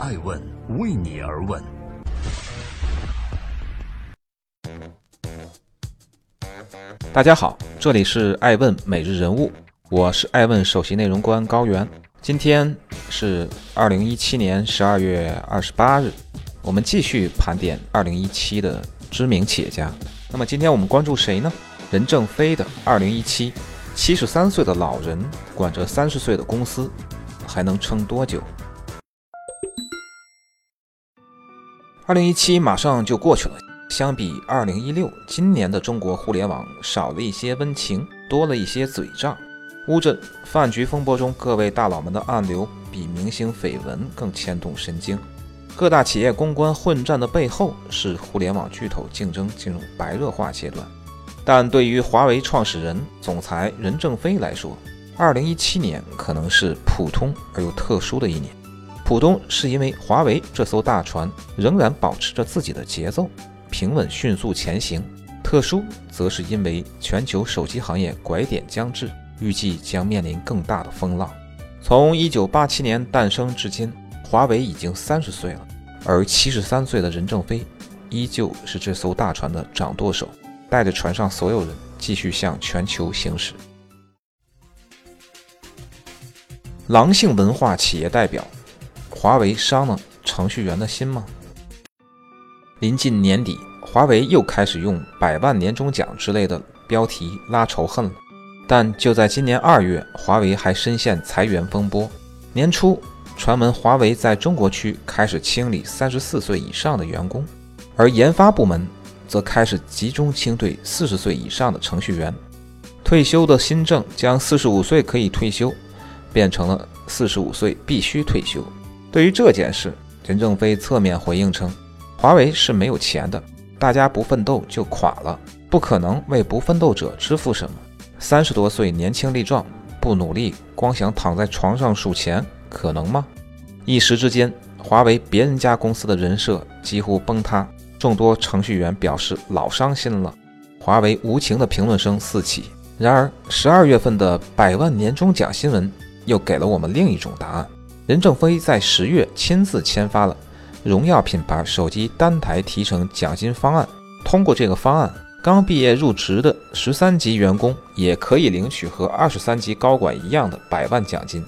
爱问为你而问。大家好，这里是爱问每日人物，我是爱问首席内容官高原。今天是二零一七年十二月二十八日，我们继续盘点二零一七的知名企业家。那么今天我们关注谁呢？任正非的二零一七，七十三岁的老人管着三十岁的公司，还能撑多久？二零一七马上就过去了。相比二零一六，今年的中国互联网少了一些温情，多了一些嘴仗。乌镇饭局风波中，各位大佬们的暗流比明星绯闻更牵动神经。各大企业公关混战的背后，是互联网巨头竞争进入白热化阶段。但对于华为创始人、总裁任正非来说，二零一七年可能是普通而又特殊的一年。浦东是因为华为这艘大船仍然保持着自己的节奏。平稳迅速前行，特殊则是因为全球手机行业拐点将至，预计将面临更大的风浪。从一九八七年诞生至今，华为已经三十岁了，而七十三岁的任正非依旧是这艘大船的掌舵手，带着船上所有人继续向全球行驶。狼性文化企业代表，华为伤了程序员的心吗？临近年底，华为又开始用“百万年终奖”之类的标题拉仇恨了。但就在今年二月，华为还深陷裁员风波。年初传闻华为在中国区开始清理三十四岁以上的员工，而研发部门则开始集中清退四十岁以上的程序员。退休的新政将四十五岁可以退休变成了四十五岁必须退休。对于这件事，任正非侧面回应称。华为是没有钱的，大家不奋斗就垮了，不可能为不奋斗者支付什么。三十多岁年轻力壮，不努力，光想躺在床上数钱，可能吗？一时之间，华为别人家公司的人设几乎崩塌，众多程序员表示老伤心了。华为无情的评论声四起。然而，十二月份的百万年终奖新闻又给了我们另一种答案。任正非在十月亲自签发了。荣耀品牌手机单台提成奖金方案通过这个方案，刚毕业入职的十三级员工也可以领取和二十三级高管一样的百万奖金。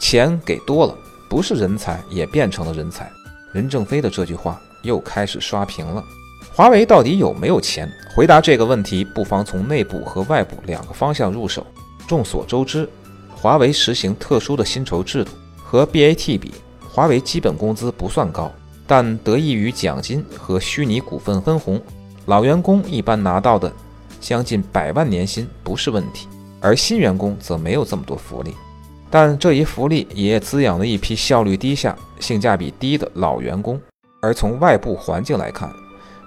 钱给多了，不是人才也变成了人才。任正非的这句话又开始刷屏了。华为到底有没有钱？回答这个问题，不妨从内部和外部两个方向入手。众所周知，华为实行特殊的薪酬制度，和 BAT 比，华为基本工资不算高。但得益于奖金和虚拟股份分红，老员工一般拿到的将近百万年薪不是问题，而新员工则没有这么多福利。但这一福利也滋养了一批效率低下、性价比低的老员工。而从外部环境来看，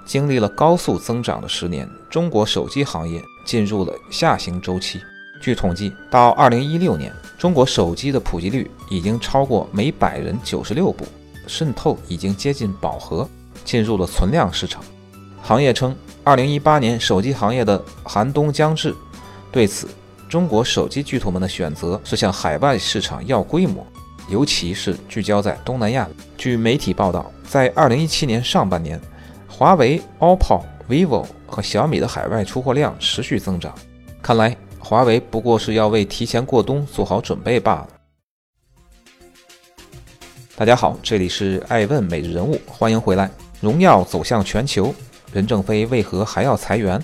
经历了高速增长的十年，中国手机行业进入了下行周期。据统计，到二零一六年，中国手机的普及率已经超过每百人九十六部。渗透已经接近饱和，进入了存量市场。行业称，二零一八年手机行业的寒冬将至。对此，中国手机巨头们的选择是向海外市场要规模，尤其是聚焦在东南亚。据媒体报道，在二零一七年上半年，华为、OPPO、vivo 和小米的海外出货量持续增长。看来，华为不过是要为提前过冬做好准备罢了。大家好，这里是爱问每日人物，欢迎回来。荣耀走向全球，任正非为何还要裁员？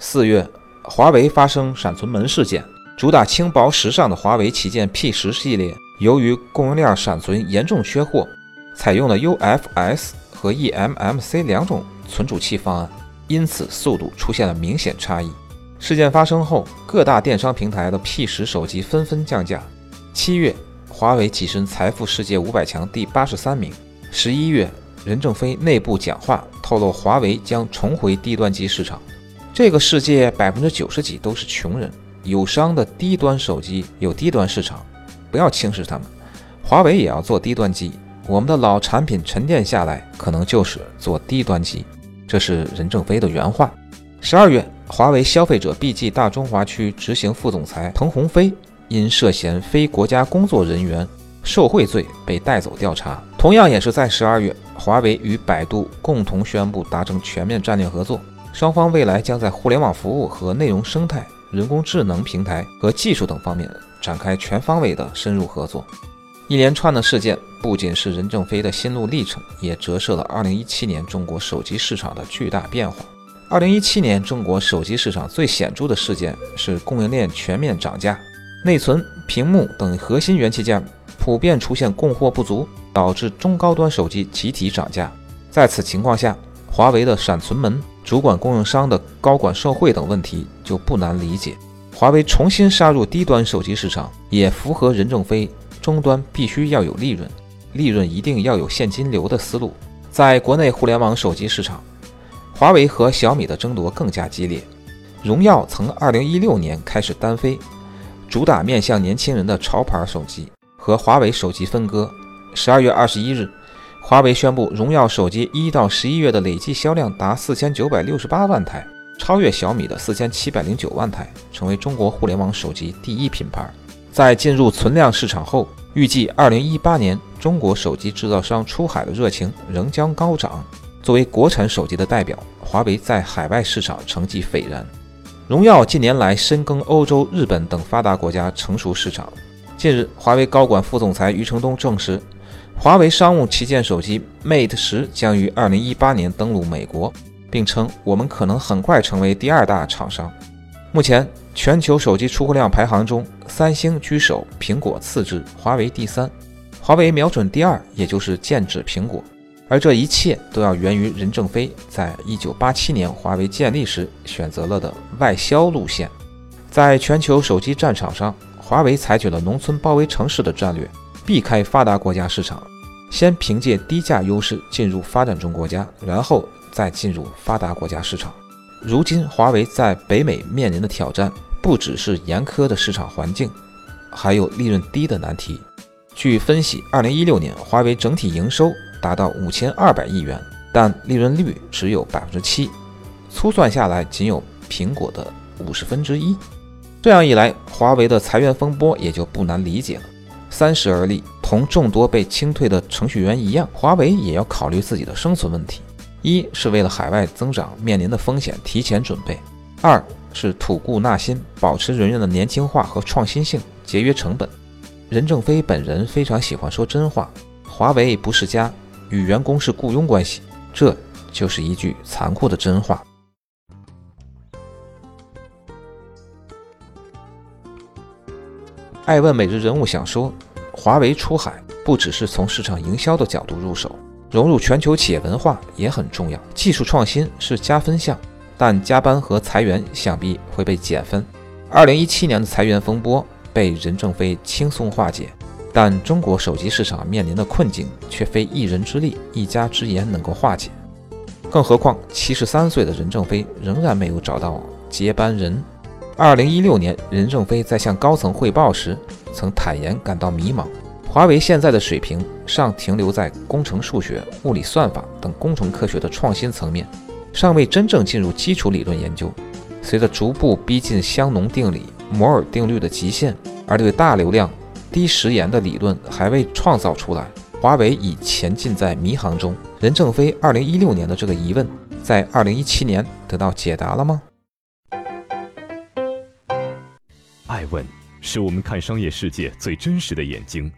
四月，华为发生闪存门事件，主打轻薄时尚的华为旗舰 P 十系列，由于供应链闪存严重缺货，采用了 UFS 和 eMMC 两种存储器方案，因此速度出现了明显差异。事件发生后，各大电商平台的 P 十手机纷纷降价。七月。华为跻身财富世界五百强第八十三名。十一月，任正非内部讲话透露，华为将重回低端机市场。这个世界百分之九十几都是穷人，友商的低端手机有低端市场，不要轻视他们。华为也要做低端机，我们的老产品沉淀下来，可能就是做低端机。这是任正非的原话。十二月，华为消费者 BG 大中华区执行副总裁滕鸿飞。因涉嫌非国家工作人员受贿罪被带走调查。同样也是在十二月，华为与百度共同宣布达成全面战略合作，双方未来将在互联网服务和内容生态、人工智能平台和技术等方面展开全方位的深入合作。一连串的事件不仅是任正非的心路历程，也折射了2017年中国手机市场的巨大变化。2017年中国手机市场最显著的事件是供应链全面涨价，内存、屏幕等核心元器件普遍出现供货不足。导致中高端手机集体涨价。在此情况下，华为的闪存门、主管供应商的高管受贿等问题就不难理解。华为重新杀入低端手机市场，也符合任正非终端必须要有利润，利润一定要有现金流的思路。在国内互联网手机市场，华为和小米的争夺更加激烈。荣耀曾2016年开始单飞，主打面向年轻人的潮牌手机，和华为手机分割。十二月二十一日，华为宣布，荣耀手机一到十一月的累计销量达四千九百六十八万台，超越小米的四千七百零九万台，成为中国互联网手机第一品牌。在进入存量市场后，预计二零一八年中国手机制造商出海的热情仍将高涨。作为国产手机的代表，华为在海外市场成绩斐然。荣耀近年来深耕欧洲、日本等发达国家成熟市场。近日，华为高管副总裁余承东证实。华为商务旗舰手机 Mate 十将于二零一八年登陆美国，并称我们可能很快成为第二大厂商。目前全球手机出货量排行中，三星居首，苹果次之，华为第三。华为瞄准第二，也就是剑指苹果。而这一切都要源于任正非在一九八七年华为建立时选择了的外销路线。在全球手机战场上，华为采取了农村包围城市的战略。避开发达国家市场，先凭借低价优势进入发展中国家，然后再进入发达国家市场。如今，华为在北美面临的挑战不只是严苛的市场环境，还有利润低的难题。据分析，二零一六年华为整体营收达到五千二百亿元，但利润率只有百分之七，粗算下来仅有苹果的五十分之一。这样一来，华为的裁员风波也就不难理解了。三十而立，同众多被清退的程序员一样，华为也要考虑自己的生存问题。一是为了海外增长面临的风险提前准备；二是吐故纳新，保持人员的年轻化和创新性，节约成本。任正非本人非常喜欢说真话，华为不是家，与员工是雇佣关系，这就是一句残酷的真话。爱问每日人物想说，华为出海不只是从市场营销的角度入手，融入全球企业文化也很重要。技术创新是加分项，但加班和裁员想必会被减分。二零一七年的裁员风波被任正非轻松化解，但中国手机市场面临的困境却非一人之力、一家之言能够化解。更何况七十三岁的任正非仍然没有找到接班人。二零一六年，任正非在向高层汇报时，曾坦言感到迷茫。华为现在的水平尚停留在工程数学、物理算法等工程科学的创新层面，尚未真正进入基础理论研究。随着逐步逼近香农定理、摩尔定律的极限，而对大流量、低时延的理论还未创造出来，华为已前进在迷航中。任正非二零一六年的这个疑问，在二零一七年得到解答了吗？爱问是我们看商业世界最真实的眼睛。